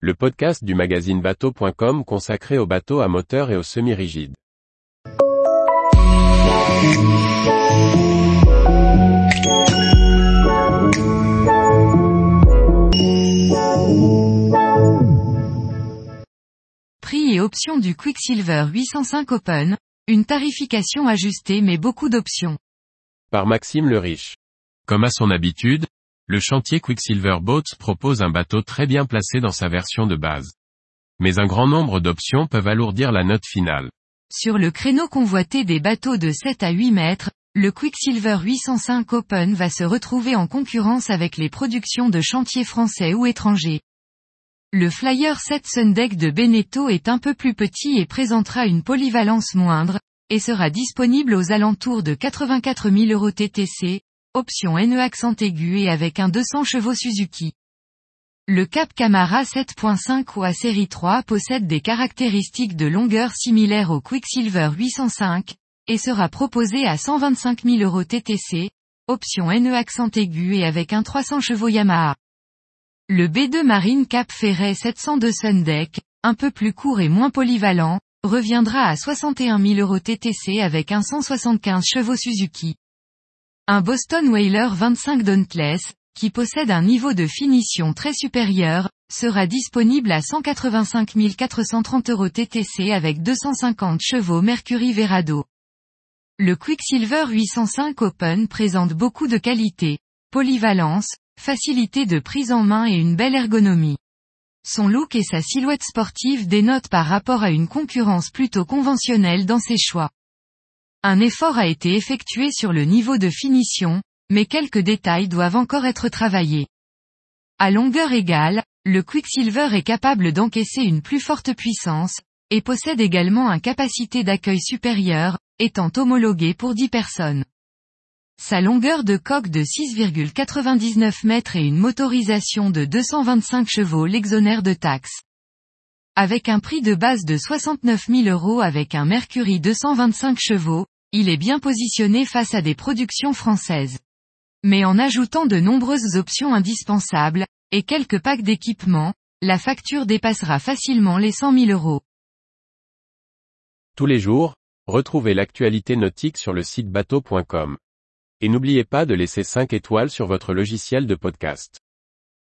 le podcast du magazine bateau.com consacré aux bateaux à moteur et aux semi-rigides. Prix et options du Quicksilver 805 Open, une tarification ajustée mais beaucoup d'options. Par Maxime le Riche. Comme à son habitude, le chantier Quicksilver Boats propose un bateau très bien placé dans sa version de base. Mais un grand nombre d'options peuvent alourdir la note finale. Sur le créneau convoité des bateaux de 7 à 8 mètres, le Quicksilver 805 Open va se retrouver en concurrence avec les productions de chantiers français ou étrangers. Le Flyer 7 Sundeck de Beneteau est un peu plus petit et présentera une polyvalence moindre, et sera disponible aux alentours de 84 000 euros TTC, option NE accent aigu et avec un 200 chevaux Suzuki. Le Cap Camara 7.5 ou à série 3 possède des caractéristiques de longueur similaires au Quicksilver 805, et sera proposé à 125 000 euros TTC, option NE accent aigu et avec un 300 chevaux Yamaha. Le B2 Marine Cap Ferret 702 Sundeck, un peu plus court et moins polyvalent, reviendra à 61 000 euros TTC avec un 175 chevaux Suzuki. Un Boston Whaler 25 Dauntless, qui possède un niveau de finition très supérieur, sera disponible à 185 430 euros TTC avec 250 chevaux Mercury Verado. Le Quicksilver 805 Open présente beaucoup de qualités, polyvalence, facilité de prise en main et une belle ergonomie. Son look et sa silhouette sportive dénotent par rapport à une concurrence plutôt conventionnelle dans ses choix. Un effort a été effectué sur le niveau de finition, mais quelques détails doivent encore être travaillés. À longueur égale, le Quicksilver est capable d'encaisser une plus forte puissance, et possède également un capacité d'accueil supérieur, étant homologué pour 10 personnes. Sa longueur de coque de 6,99 mètres et une motorisation de 225 chevaux l'exonère de taxes. Avec un prix de base de 69 000 euros avec un Mercury 225 chevaux, il est bien positionné face à des productions françaises. Mais en ajoutant de nombreuses options indispensables, et quelques packs d'équipements, la facture dépassera facilement les 100 000 euros. Tous les jours, retrouvez l'actualité nautique sur le site bateau.com. Et n'oubliez pas de laisser 5 étoiles sur votre logiciel de podcast.